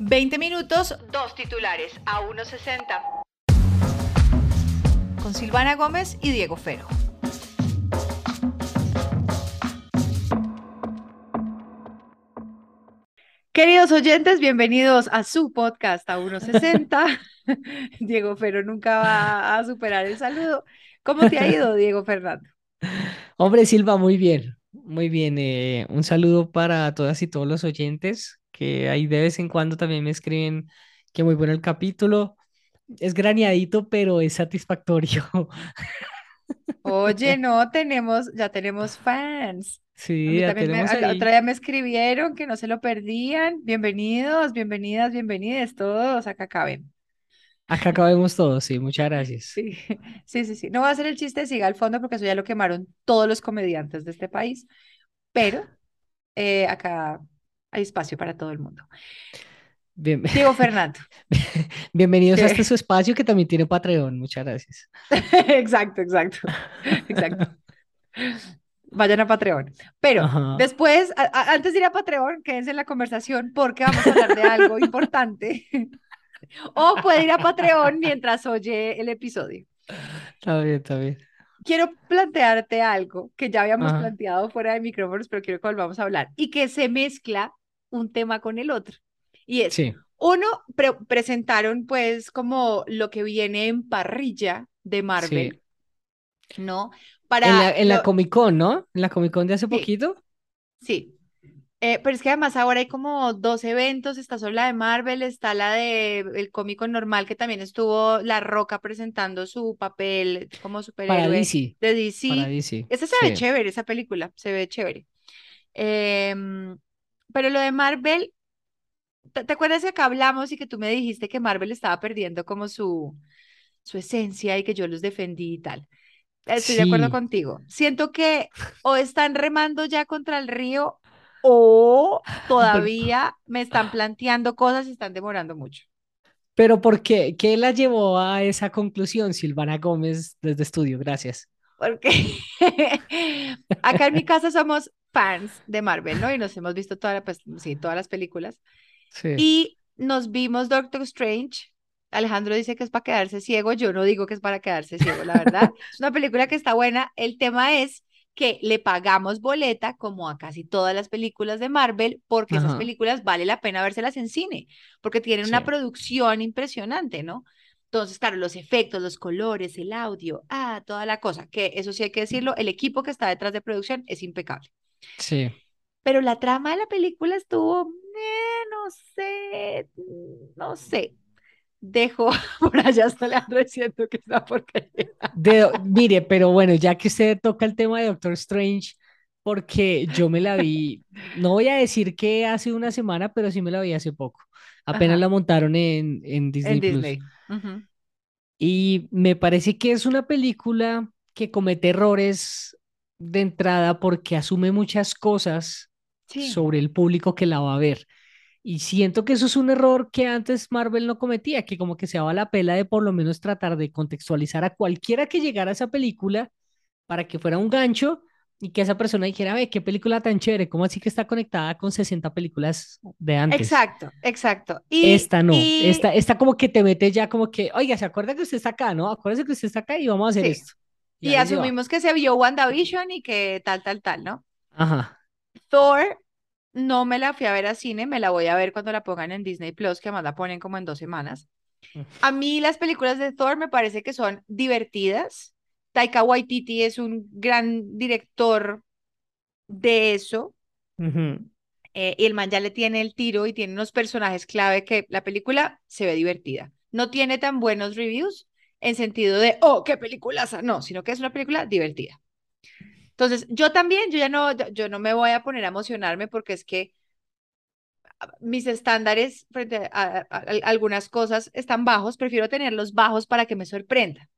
20 minutos, dos titulares a 1.60. Con Silvana Gómez y Diego Fero. Queridos oyentes, bienvenidos a su podcast a 1.60. Diego Fero nunca va a superar el saludo. ¿Cómo te ha ido, Diego Fernando? Hombre, Silva, muy bien, muy bien. eh, un saludo para todas y todos los oyentes que ahí de vez en cuando también me escriben que muy bueno el capítulo. Es graneadito, pero es satisfactorio. Oye, no, tenemos, ya tenemos fans. Sí, ya me, tenemos otra día me escribieron que no se lo perdían. Bienvenidos, bienvenidas, bienvenidos todos. Acá caben. Acá acabemos todos, sí, muchas gracias. Sí, sí, sí, sí. No voy a hacer el chiste de siga al fondo porque eso ya lo quemaron todos los comediantes de este país, pero eh, acá hay espacio para todo el mundo. Bien- Diego Fernando. bienvenidos a este su espacio que también tiene Patreon, muchas gracias. Exacto, exacto, exacto. Vayan a Patreon. Pero Ajá. después, a- a- antes de ir a Patreon, quédense en la conversación porque vamos a hablar de algo importante. O puede ir a Patreon mientras oye el episodio. Está bien, está bien. Quiero plantearte algo que ya habíamos Ajá. planteado fuera de micrófonos, pero quiero que volvamos a hablar y que se mezcla un tema con el otro. Y es, Sí, uno, pre- presentaron pues como lo que viene en parrilla de Marvel, sí. ¿no? En Para la, en la lo- Comic Con, ¿no? En la Comic Con de hace Sí. poquito. Sí, Eh, pero es que además ahora hay como dos eventos, está solo la de Marvel, está la de el cómico normal que también estuvo La Roca presentando su papel como Para superhéroe DC, de DC. para DC. Esa se ve chévere, esa película, se ve chévere. Em, pero lo de Marvel, ¿te, te acuerdas que acá hablamos y que tú me dijiste que Marvel estaba perdiendo como su, su esencia y que yo los defendí y tal? Estoy de acuerdo contigo. Siento que o están remando ya contra el río o todavía me están planteando cosas y están demorando mucho. Pero ¿por qué? ¿Qué la llevó a esa conclusión, Silvana Gómez, desde estudio? Gracias. Porque acá en mi casa somos fans de Marvel, ¿no? Y nos hemos visto toda la- pues, sí, todas las películas. Sí. Y nos vimos Doctor Strange. Alejandro dice que es para quedarse ciego. Yo no digo que es para quedarse ciego, la verdad. Es una película que está buena. El tema es que le pagamos boleta, como a casi todas las películas de Marvel, porque esas Ajá. películas vale la pena vérselas en cine, porque tienen Sí. una producción impresionante, ¿no? Entonces, claro, los efectos, los colores, el audio, ah, toda la cosa, que eso sí hay que decirlo, el equipo que está detrás de producción es impecable. Sí. Pero la trama de la película estuvo, eh, no sé, no sé. Dejo por allá hasta Alejandro diciendo que es una porquería. De- mire, pero bueno, ya que usted toca el tema de Doctor Strange, porque yo me la vi, no voy a decir que hace una semana, pero sí me la vi hace poco. Apenas Ajá. la montaron en, en Disney En Plus. Disney. Y me parece que es una película que comete errores de entrada porque asume muchas cosas Sí, sobre el público que la va a ver. Y siento que eso es un error que antes Marvel no cometía, que como que se daba la pela de por lo menos tratar de contextualizar a cualquiera que llegara a esa película para que fuera un gancho y que esa persona dijera, ve, qué película tan chévere, ¿cómo así que está conectada con 60 películas de antes? exacto, exacto. Y, Esta no, y esta, esta como que te mete ya como que, oiga, ¿se acuerda que usted está acá, no? Acuérdese que usted está acá y vamos a hacer sí, esto. Y va. asumimos que se vio WandaVision y que tal, tal, tal, ¿no? Ajá, Thor, no me la fui a ver a cine, me la voy a ver cuando la pongan en Disney Plus, que además la ponen como en dos semanas. A mí las películas de Thor me parece que son divertidas. Taika Waititi es un gran director de eso. eh, y el man ya le tiene el tiro y tiene unos personajes clave que la película se ve divertida. No tiene tan buenos reviews en sentido de, oh, qué peliculaza, no, sino que es una película divertida. Entonces, yo también, yo ya no, yo- no me voy a poner a emocionarme porque es que ah, mis estándares frente a, a- a- a algunas cosas están bajos, prefiero tenerlos bajos para que me sorprenda,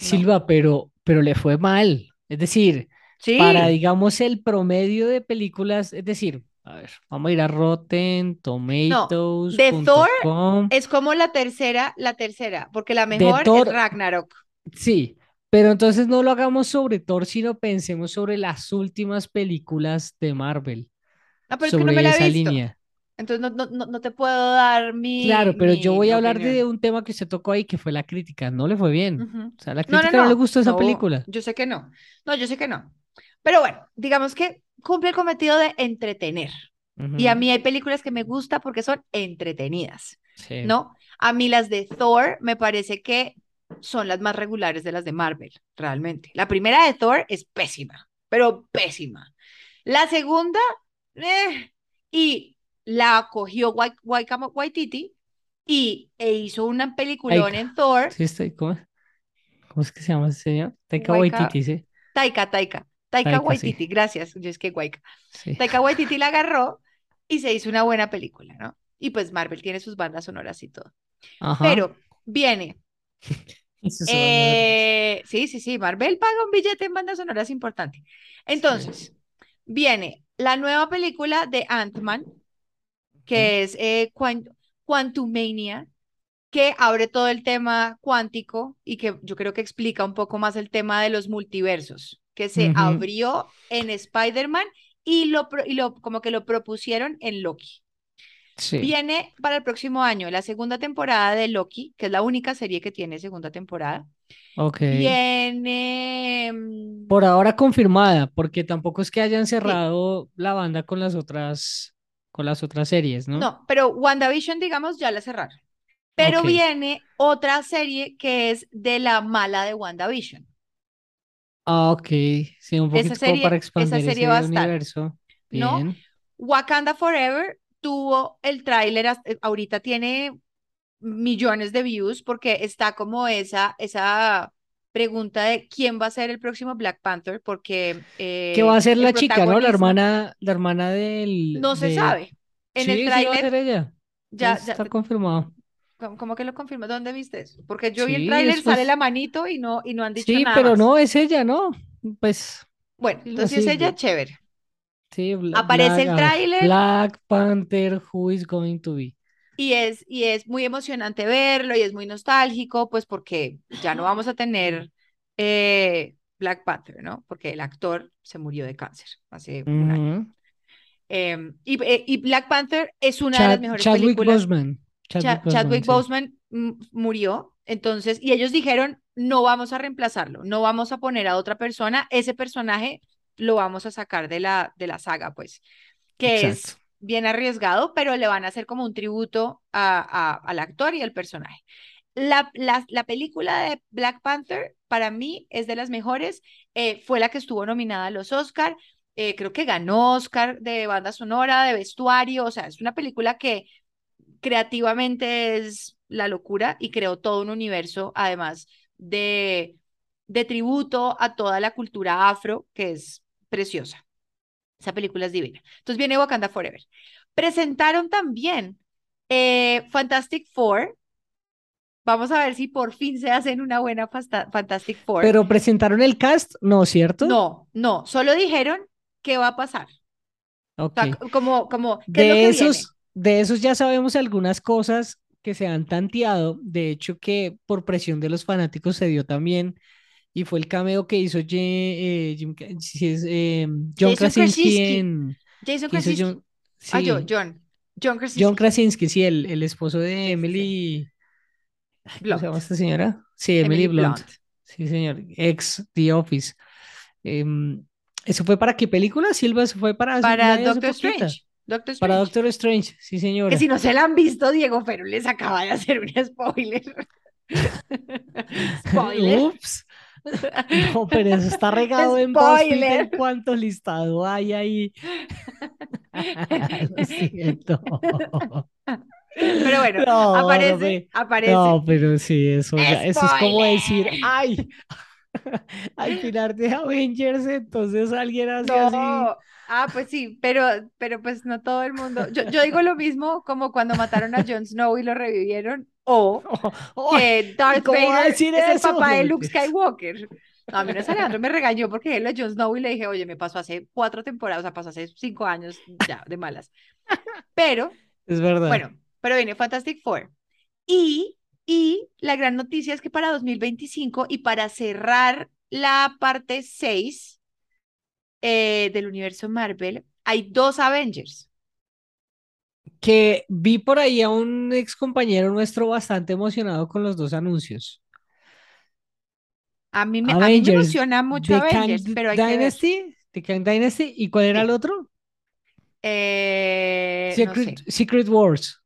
¿no? Silva, pero, pero le fue mal. Es decir, para, Sí, digamos, el promedio de películas, es decir, a ver, vamos a ir a no, RottenTomatoes.com. de Thor es como la tercera, la tercera, porque la mejor es Thor, Ragnarok. sí, pero entonces no lo hagamos sobre Thor, sino pensemos sobre las últimas películas de Marvel, No, pero es que no me sobre la he esa visto. línea. Entonces no, no, no, te puedo dar mi. Claro, pero yo voy a hablar de un tema que usted tocó ahí, que fue la crítica. No le fue bien. O sea, la no, crítica no, le gustó esa película. yo sé que no. No, yo sé que no. Pero bueno, digamos que cumple el cometido de entretener. Y a mí hay películas que me gustan porque son entretenidas, Sí. ¿no? A mí las de Thor me parece que son las más regulares de las de Marvel, realmente. La primera de Thor es pésima, pero pésima. La segunda, eh, y la cogió Waititi y e hizo un peliculón en Thor, Sí, estoy, ¿cómo, ¿cómo es que se llama ese señor? Taika Waititi, sí. Taika, Taika, Taika Taika, sí. Waititi, gracias, yo es que Waika. Sí. Taika Waititi la agarró y se hizo una buena película, ¿no? Y pues Marvel tiene sus bandas sonoras y todo. Ajá. Pero viene, eh, sí, sí, sí, Marvel paga un billete en bandas sonoras importante. Entonces, viene la nueva película de Ant-Man, que es eh, Quan- Quantumania, que abre todo el tema cuántico y que yo creo que explica un poco más el tema de los multiversos, que se abrió en Spider-Man y lo, y lo como que lo propusieron en Loki. Sí. Viene para el próximo año la segunda temporada de Loki, que es la única serie que tiene segunda temporada. Ok. Viene. mm, Por ahora confirmada, porque tampoco es que hayan cerrado la banda con las otras, con las otras series, ¿no? No, pero WandaVision, digamos, ya la cerraron. Pero viene otra serie que es de la mala de WandaVision. Ah, ok. Sí, un poquito serie- para esa expandir serie ese va a estar, universo. ¿no? Wakanda Forever tuvo el tráiler, eh, ahorita tiene millones de views porque está como esa, esa pregunta de quién va a ser el próximo Black Panther, porque ¿Qué eh, va a ser la chica, no? La hermana, la hermana del. no se sabe. En Sí, el sí va a ser tráiler ella. ya, Ya ya, está confirmado. ¿Cómo, que lo confirma? ¿Dónde viste eso? Porque yo vi el Sí, tráiler, sale la manito y no, y no han dicho Sí, nada pero más. no es ella, ¿no? Pues Bueno, sí, entonces es ella, chévere. sí, Aparece el tráiler. Black Panther, who is going to be? Y es, y es muy emocionante verlo y es muy nostálgico, pues porque ya no vamos a tener eh, Black Panther, ¿no? Porque el actor se murió de cáncer hace un año. Em, y, eh, y Black Panther es una de las mejores Chadwick películas. Boseman. Cha- Chadwick Chadwick Boseman, sí. Mm, murió, entonces, y ellos dijeron, no vamos a reemplazarlo, no vamos a poner a otra persona, ese personaje lo vamos a sacar de la, de la saga, pues, que es bien arriesgado, pero le van a hacer como un tributo a, a- al actor y al personaje. La, la, la película de Black Panther, para mí, es de las mejores, eh, fue la que estuvo nominada a los Oscar, eh, creo que ganó Oscar de banda sonora, de vestuario, o sea, es una película que creativamente es la locura y creó todo un universo, además de, de tributo a toda la cultura afro, que es preciosa. Esa película es divina. Entonces viene Wakanda Forever. Presentaron también eh, Fantastic Four. Vamos a ver si por fin se hacen una buena Fantastic Four. Pero presentaron el cast, no, ¿cierto? no, no, solo dijeron qué va a pasar. O Ok. sea, c- como, como, ¿qué es lo De que esos, de esos ya sabemos algunas cosas que se han tanteado. De hecho, que por presión de los fanáticos se dio también. Y fue el cameo que hizo Ye- eh, Jim eh, John Jason Krasinski Krasinski. en. Jason Krasinski. John, Ah, yo, John. John Krasinski. John Krasinski, sí, el, el esposo de. Emily. ay, ¿Cómo se llama Blunt. esta señora? Sí, Emily, Emily Blunt. Blunt. Sí, señor. Ex The Office. Em, ¿eso fue para qué película, Silva? ¿Eso fue para Para de hace Doctor? Strange. Para. Doctor Strange, sí, Que señora. si no se la han visto, Diego Pero les acaba de hacer un spoiler. Spoiler. Ups. No, pero eso está regado Spoiler. en cuánto listado hay ahí. Lo siento. Pero bueno, No, no aparece, me- aparece. No, pero sí, eso ya, eso es como decir, ay, al final de Avengers, entonces alguien hace así. Ah, pues sí, pero, pero pues no todo el mundo. Yo, yo digo lo mismo como cuando mataron a Jon Snow y lo revivieron, o Oh, que Darth ¿cómo va a Vader es el eso? papá de Luke. Skywalker. No, a mí no es Alejandro me regañó porque lo de Jon Snow y le dije, oye, me pasó hace cuatro temporadas, o sea, pasó hace cinco años ya, de malas. Pero, es verdad. bueno, pero viene Fantastic Four. Y, y la gran noticia es que para 2025 y para cerrar la parte 6 eh, del universo Marvel, hay dos Avengers. que vi por ahí a un ex compañero nuestro bastante emocionado con los dos anuncios. A mí me, a mí me Avengers, emociona mucho The Kang Avengers, pero hay que ver. Dynasty, The Kang Dynasty, ¿y cuál era el otro? Eh, no Secret, sé. Secret Wars.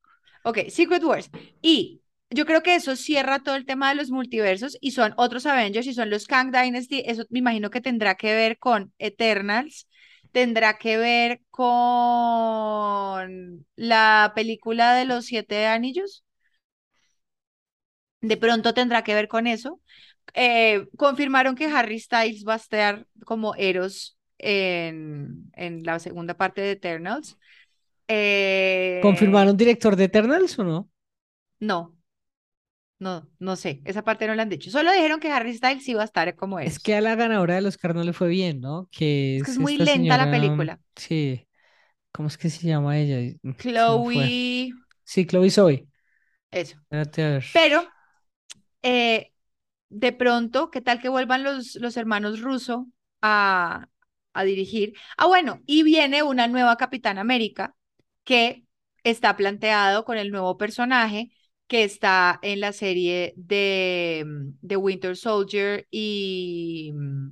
Ok, Secret Wars. Y yo creo que eso cierra todo el tema de los multiversos y son otros Avengers y son los Kang Dynasty. Eso me imagino que tendrá que ver con Eternals, tendrá que ver con la película de los Siete Anillos. De pronto tendrá que ver con eso. Eh, confirmaron que Harry Styles va a estar como Eros en, en la segunda parte de Eternals. Eh, ¿Confirmaron director de Eternals o no? no, no, no sé. Esa parte no la han dicho. Solo dijeron que Harry Styles va a estar como Es Eros. que a la ganadora del Oscar no le fue bien, ¿no? Que Es que es es muy lenta la película. sí, ¿cómo es que se llama ella? Mm. Chloe, Sí, Chloe Zoe. eso. Espérate a ver. Pero eh, de pronto, ¿qué tal que vuelvan los, los hermanos Russo a, a dirigir? Ah, bueno, y viene una nueva Capitán América que está planteado con el nuevo personaje que está en la serie de, mm, de Winter Soldier y... mm,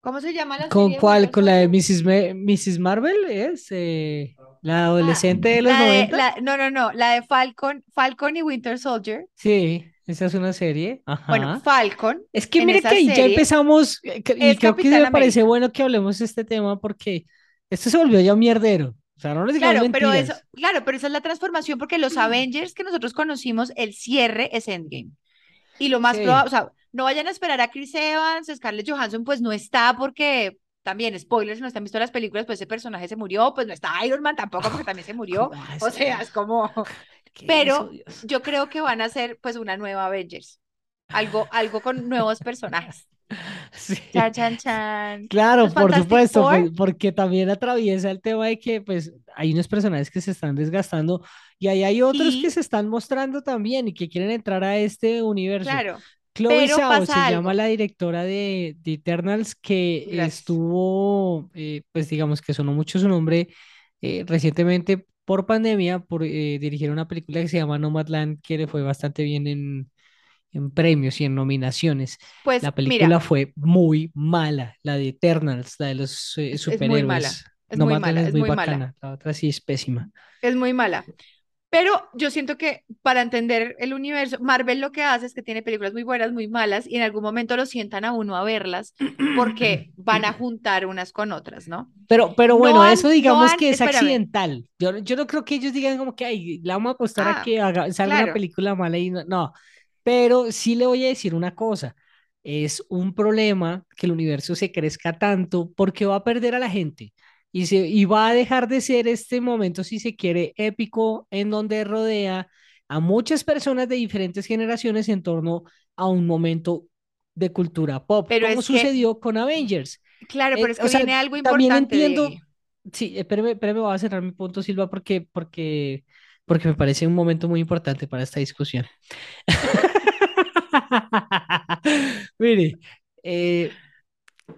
¿Cómo se llama la ¿Con serie de cuál? ¿Con la de? Mrs. Ma- Mrs. Marvel? ¿Es? eh, la Ah, adolescente de los la de, 90? la, no, no, no, la de Falcon, Falcon y Winter Soldier. Sí, esa es una serie. Bueno, Ajá. Falcon Es que mire que ya empezamos, eh, que- y creo que Capitán me parece bueno que hablemos de este tema porque esto se volvió ya un mierdero. Sea, no digamos Claro, pero eso, claro, pero esa es la transformación porque los Avengers que nosotros conocimos, el cierre es Endgame. Y lo más probable, Sí. o sea, no vayan a esperar a Chris Evans, Scarlett Johansson, pues no está porque también, spoilers, si no están visto las películas, pues ese personaje se murió, pues no está Iron Man tampoco porque también se murió. ¿Cómo va a O sea, es como, ¿Qué pero yo creo que van a ser pues una nueva Avengers, algo, algo con nuevos personajes. Sí. Chan, chan, chan. Claro, Los por Fantastic supuesto, Four, pues, porque también atraviesa el tema de que pues hay unos personajes que se están desgastando y ahí hay otros que y, se están mostrando también y que quieren entrar a este universo. claro, Chloe pero Zhao se pasa llama algo. la directora de, de Eternals que Gracias. estuvo, eh, pues digamos que sonó mucho su nombre eh, recientemente por pandemia, por eh, dirigir una película que se llama Nomadland, que le fue bastante bien en, en premios y en nominaciones. Pues La mira, película fue muy mala, la de Eternals, la de los eh, es, es muy mala, superhéroes. es muy Nomadland mala, es muy muy mala, bacana, la otra sí es pésima. es muy mala. Pero yo siento que para entender el universo, Marvel lo que hace es que tiene películas muy buenas, muy malas, y en algún momento lo sientan a uno a verlas porque van a juntar unas con otras, ¿no? Pero, pero No bueno, han, eso no digamos han, que es espérame. accidental. Yo, yo no creo que ellos digan como que ay, la vamos a apostar a Ah, que haga, salga una claro, película mala y no, no. Pero sí le voy a decir una cosa. Es un problema que el universo se crezca tanto porque va a perder a la gente y, se, y va a dejar de ser este momento, si se quiere, épico en donde rodea a muchas personas de diferentes generaciones en torno a un momento de cultura pop, pero como es que, sucedió con Avengers. claro, pero Eh, es o que sea, viene algo también importante, entiendo, Diegui. sí, espérame, espérame, voy a cerrar mi punto, Silva, porque, porque, porque me parece un momento muy importante para esta discusión. Mire, eh,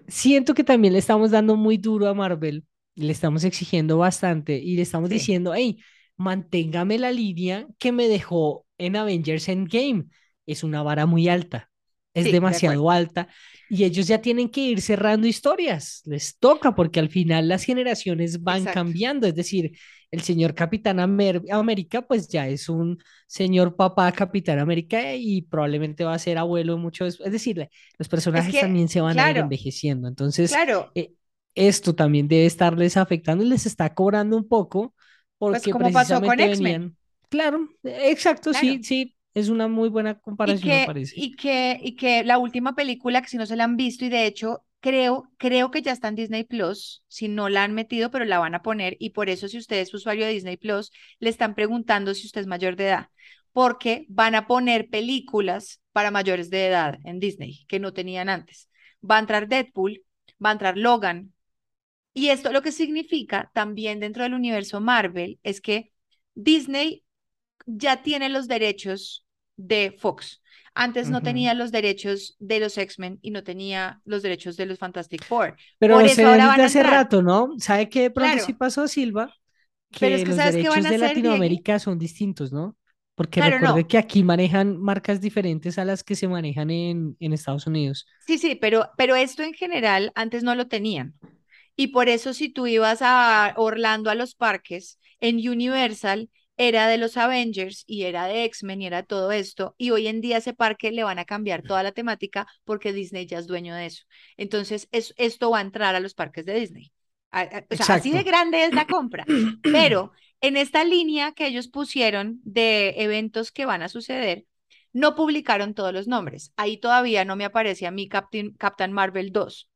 siento que también le estamos dando muy duro a Marvel, le estamos exigiendo bastante y le estamos Sí, diciendo, hey, manténgame la línea que me dejó en Avengers Endgame. Es una vara muy alta, es sí, de acuerdo. demasiado alta y ellos ya tienen que ir cerrando historias, les toca porque al final las generaciones van Exacto. cambiando, es decir, el señor Capitán Amer- América pues ya es un señor papá Capitán América y probablemente va a ser abuelo mucho después, es decir, los Es personajes que, también se van a ir envejeciendo, entonces claro, eh, esto también debe estarles afectando y les está cobrando un poco pues porque como pasó con X-Men, claro, exacto, claro. sí, sí, es una muy buena comparación me que, parece. y que, y que la última película, que si no se la han visto, y de hecho creo, creo que ya está en Disney Plus, si no la han metido, pero la van a poner, y por eso si usted es usuario de Disney Plus, le están preguntando si usted es mayor de edad, porque van a poner películas para mayores de edad en Disney, que no tenían antes. Va a entrar Deadpool, va a entrar Logan, y esto lo que significa también dentro del universo Marvel es que Disney ya tiene los derechos de Fox. Antes no Ujú. tenía los derechos de los X-Men y no tenía los derechos de los Fantastic Four. Pero Por eso ahora van a hace entrar. rato, ¿no? ¿Sabe qué de pronto sí Claro, pasó, Silva? Pero es que que los ¿sabes qué van derechos a de? Latinoamérica son distintos, ¿no? Porque Claro, recuerde no. que aquí manejan marcas diferentes a las que se manejan en, en Estados Unidos. Sí, sí, pero, pero esto en general antes no lo tenían. Y por eso si tú ibas a Orlando a los parques, en Universal era de los Avengers y era de X-Men y era todo esto. Y hoy en día ese parque le van a cambiar toda la temática porque Disney ya es dueño de eso. Entonces es, esto va a entrar a los parques de Disney. A- a- O sea, así de grande es la compra. Pero en esta línea que ellos pusieron de eventos que van a suceder, no publicaron todos los nombres. Ahí todavía no me aparece a mí Captain, Captain Marvel 2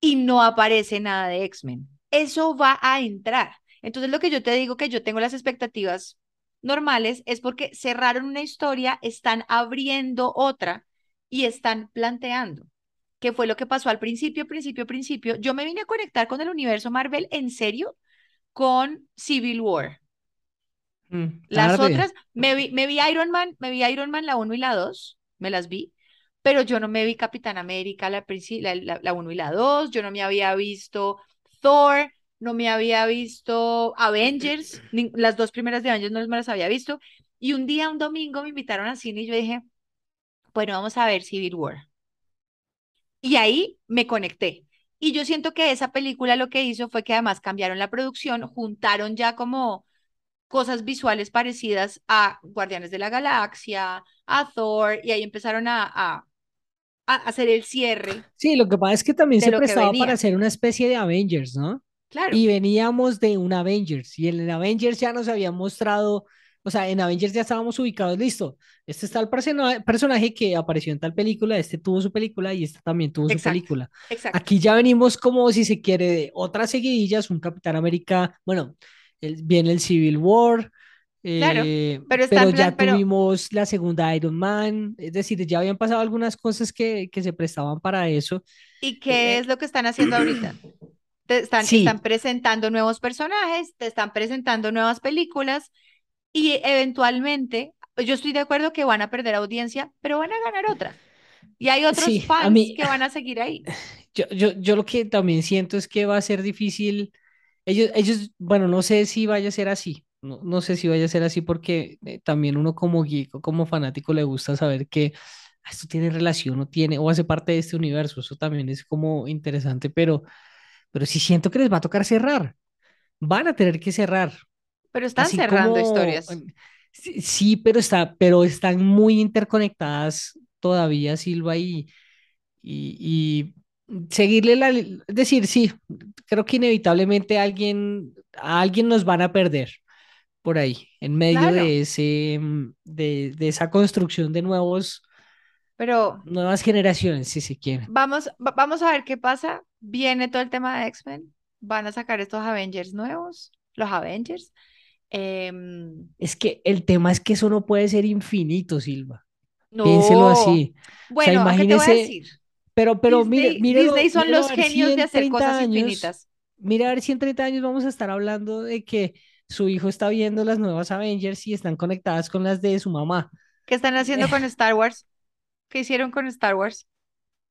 y no aparece nada de X-Men. Eso va a entrar. Entonces, lo que yo te digo que yo tengo las expectativas normales es porque cerraron una historia, están abriendo otra y están planteando. ¿Qué fue lo que pasó al principio, principio, principio? Yo me vine a conectar con el universo Marvel en serio con Civil War. Mm, Las otras, me vi, me vi Iron Man, me vi Iron Man la uno y la 2, me las vi, pero yo no me vi Capitán América la, la, la, la 1 y la 2, yo no me había visto Thor, no me había visto Avengers, ni- las dos primeras de Avengers no me las había visto, y un día, un domingo, me invitaron al cine y yo dije, bueno, vamos a ver Civil War. Y ahí me conecté. Y yo siento que esa película lo que hizo fue que además cambiaron la producción, juntaron ya como cosas visuales parecidas a Guardianes de la Galaxia, a Thor, y ahí empezaron a, a, a hacer el cierre Sí, lo que pasa es que también se prestaba para hacer una especie de Avengers, ¿no? Claro, Y veníamos de un Avengers, y en Avengers ya nos habían mostrado, o sea, en Avengers ya estábamos ubicados, listo. Este está el persona- personaje que apareció en tal película, este tuvo su película y este también tuvo su exacto, película. exacto. Aquí ya venimos como, si se quiere, de otras seguidillas, un Capitán América, bueno, el- viene el Civil War, Claro, eh, pero está pero en ya plan, pero, tuvimos la segunda Iron Man, es decir, ya habían pasado algunas cosas que, que se prestaban para eso. ¿y qué Eh, es lo que están haciendo ahorita? Te están, están sí, presentando nuevos personajes, te están presentando nuevas películas y eventualmente, yo estoy de acuerdo que van a perder audiencia, pero van a ganar otra. Y hay otros sí, fans mí, que van a seguir ahí. yo, yo, yo lo que también siento es que va a ser difícil. Ellos, ellos, bueno, no sé si vaya a ser así. No, no sé si vaya a ser así porque eh, también uno como geek o como fanático le gusta saber que ah, esto tiene relación o tiene o hace parte de este universo. Eso también es como interesante, pero, pero sí siento que les va a tocar cerrar. Van a tener que cerrar. Pero están Así cerrando como, historias. sí, sí, pero está, pero están muy interconectadas todavía, Silva, y, y, y seguirle la, es decir, sí, creo que inevitablemente alguien, a alguien nos van a perder por ahí, en medio Claro, de ese, mm, de, de esa construcción de nuevos, pero nuevas generaciones, si se quiere. vamos, va- vamos a ver qué pasa. Viene todo el tema de X-Men. Van a sacar estos Avengers nuevos, los Avengers. Em, Es que el tema es que eso no puede ser infinito, Silva. Piénselo no. así. O sea, Bueno, aunque te voy a imagínese, decir, pero, pero mire, Disney, mírelo, Disney son los si genios de hacer 30 cosas años, infinitas. mira a ver si en 30 años vamos a estar hablando de que su hijo está viendo las nuevas Avengers y están conectadas con las de su mamá. ¿Qué están haciendo con Star Wars? ¿Qué hicieron con Star Wars?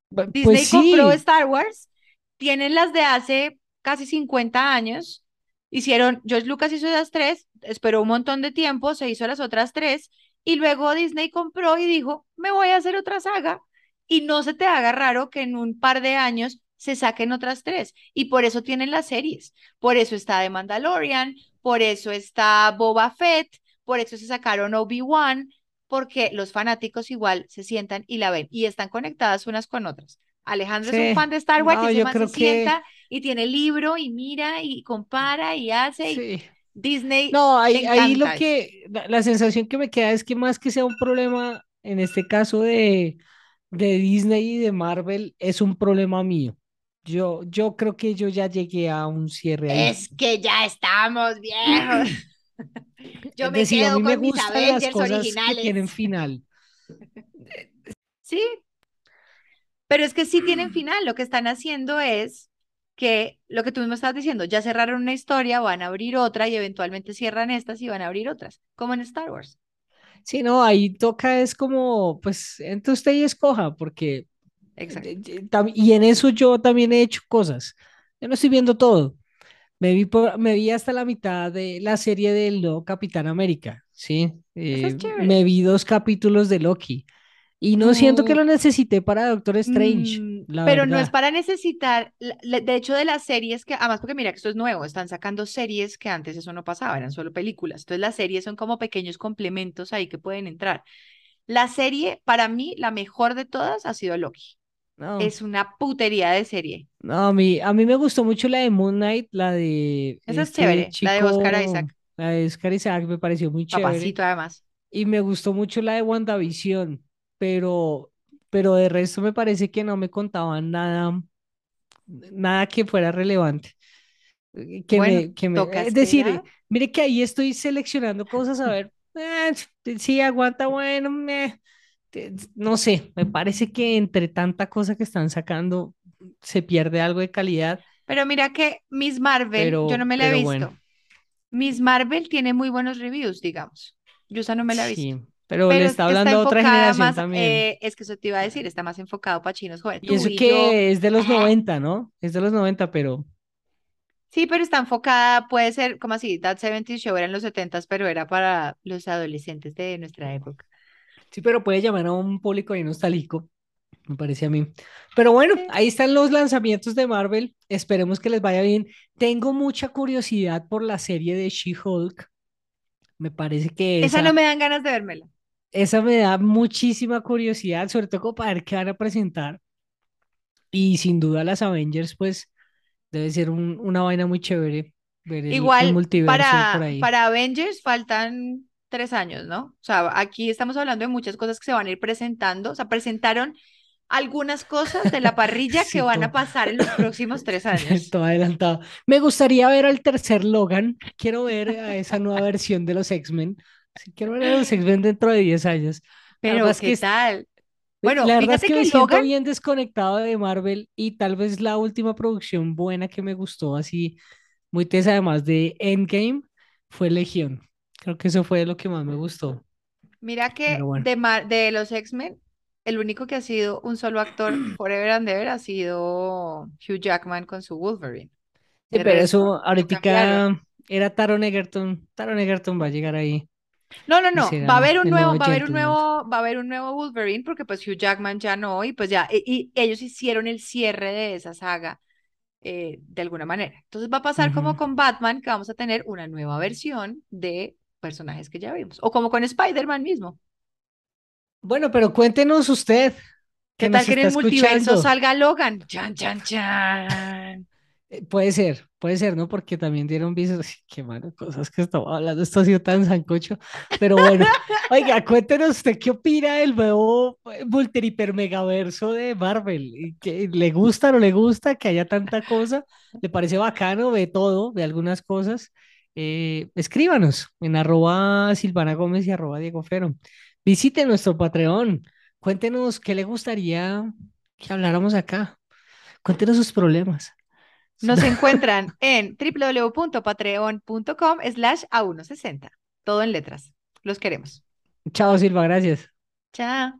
Pues Disney compró sí, Star Wars, tienen las de hace casi 50 años. Hicieron, George Lucas hizo las tres, esperó un montón de tiempo, se hizo las otras tres, y luego Disney compró y dijo, me voy a hacer otra saga. Y no se te haga raro que en un par de años se saquen otras tres. Y por eso tienen las series. Por eso está The Mandalorian, por eso está Boba Fett, por eso se sacaron Obi-Wan, porque los fanáticos igual se sientan y la ven y están conectadas unas con otras. Alejandro es un fan de Star Wars y no, man se que sienta y tiene el libro y mira y compara y hace y. Disney No, ahí, ahí lo que, la, la sensación que me queda es que más que sea un problema, en este caso de, de Disney y de Marvel, es un problema mío. Yo, yo creo que yo ya llegué a un cierre ahí. Es que ya estamos viejos. Yo me decir, a quedo mí me con mis las cosas que tienen originales. final. Sí, pero es que sí tienen final. Lo que están haciendo es que lo que tú mismo estabas diciendo, ya cerraron una historia, van a abrir otra y eventualmente cierran estas y van a abrir otras, como en Star Wars. Sí, no, ahí toca es como, pues, entre usted y escoja, porque, Exacto. eh, eh, tam- y en eso yo también he hecho cosas. Yo no estoy viendo todo. Me vi, por- me vi hasta la mitad de la serie del nuevo Capitán América, ¿sí? Es Eh, chévere. me vi dos capítulos de Loki y no siento que lo necesité para Doctor Strange, Mm, pero no es verdad. para necesitar, de hecho de las series que, además porque mira que esto es nuevo, están sacando series que antes eso no pasaba, eran solo películas, entonces las series son como pequeños complementos ahí que pueden entrar. La serie, para mí, la mejor de todas ha sido Loki. No, Es una putería de serie. no, a mí, a mí me gustó mucho la de Moon Knight, la de Esa es este chévere, la de Oscar Isaac, la de Oscar Isaac, me pareció muy chévere. papacito además. Y me gustó mucho la de WandaVision, pero, pero de resto me parece que no me contaban nada, nada que fuera relevante. eh, Que Bueno, me, que me, toca es decir, esperar. mire que ahí estoy seleccionando cosas a ver, eh, si aguanta, bueno, meh, no sé, me parece que entre tanta cosa que están sacando se pierde algo de calidad, Pero mira que Miss Marvel, yo no me la he visto. bueno, Miss Marvel tiene muy buenos reviews, digamos. Yo esa no me la he visto. sí, pero le Pero está está hablando a otra generación más, también. eh, es que eso te iba a decir, está más enfocado para chinos jóvenes. Y eso y yo, que es de los ah, 90, ¿no? Es de los 90, pero... sí, pero está enfocada, puede ser como así, That 70 Show era en los 70s, pero era para los adolescentes de nuestra época. Sí, pero puede llamar a un público ahí nostálgico, me parece a mí. Pero bueno, ahí están los lanzamientos de Marvel. Esperemos que les vaya bien. Tengo mucha curiosidad por la serie de She-Hulk. Me parece que Esa no me dan ganas de vérmela. esa me da muchísima curiosidad, sobre todo para ver qué van a presentar. Y sin duda las Avengers, pues debe ser un- una vaina muy chévere ver el, el Igual multiverso por para, ahí. para Avengers faltan tres años, ¿no? O sea, aquí estamos hablando de muchas cosas que se van a ir presentando. O sea, presentaron algunas cosas de la parrilla que Sí, van a pasar en los próximos tres años. todo adelantado. Me gustaría ver al tercer Logan. Quiero ver a esa nueva versión de los X-Men. Sí, quiero ver a los X-Men dentro de 10 años. Pero, que ¿qué es- tal? Bueno, la verdad es que que me siento Logan, bien desconectado de Marvel y tal vez la última producción buena que me gustó así muy tesa además de Endgame fue Legión. Creo que eso fue lo que más me gustó. mira que bueno. de, Mar- de los X-Men, el único que ha sido un solo actor forever and ever ha sido Hugh Jackman con su Wolverine. Sí, pero eso ahorita era Taron Egerton. Taron Egerton va a llegar ahí No, no, no, va a haber un el nuevo, nuevo va a haber un nuevo, va a haber un nuevo Wolverine porque pues Hugh Jackman ya no, y pues ya, y, y ellos hicieron el cierre de esa saga eh, de alguna manera. Entonces va a pasar como con Batman, que vamos a tener una nueva versión de personajes que ya vimos, o como con Spider-Man mismo. Bueno, pero cuéntenos usted ¿Qué tal que en el multiverso escuchando. salga Logan? Chan, chan, chan. Eh, Puede ser, puede ser, ¿no? Porque también dieron visos. Ay, Qué malas cosas que estamos hablando. Esto ha sido tan sancocho. Pero bueno, oiga, cuéntenos usted qué opina del nuevo eh, multi hiper megaverso de Marvel. ¿Y ¿Que le gusta o no le gusta que haya tanta cosa? ¿Le parece bacano? Ve todo, ve algunas cosas. Eh, escríbanos en arroba Silvana Gómez y arroba Diego Fero. Visite nuestro Patreon. Cuéntenos qué le gustaría que habláramos acá. Cuéntenos sus problemas. Nos encuentran en www.patreon.com slash a160. Todo en letras. Los queremos. Chao, Silva, gracias. Chao.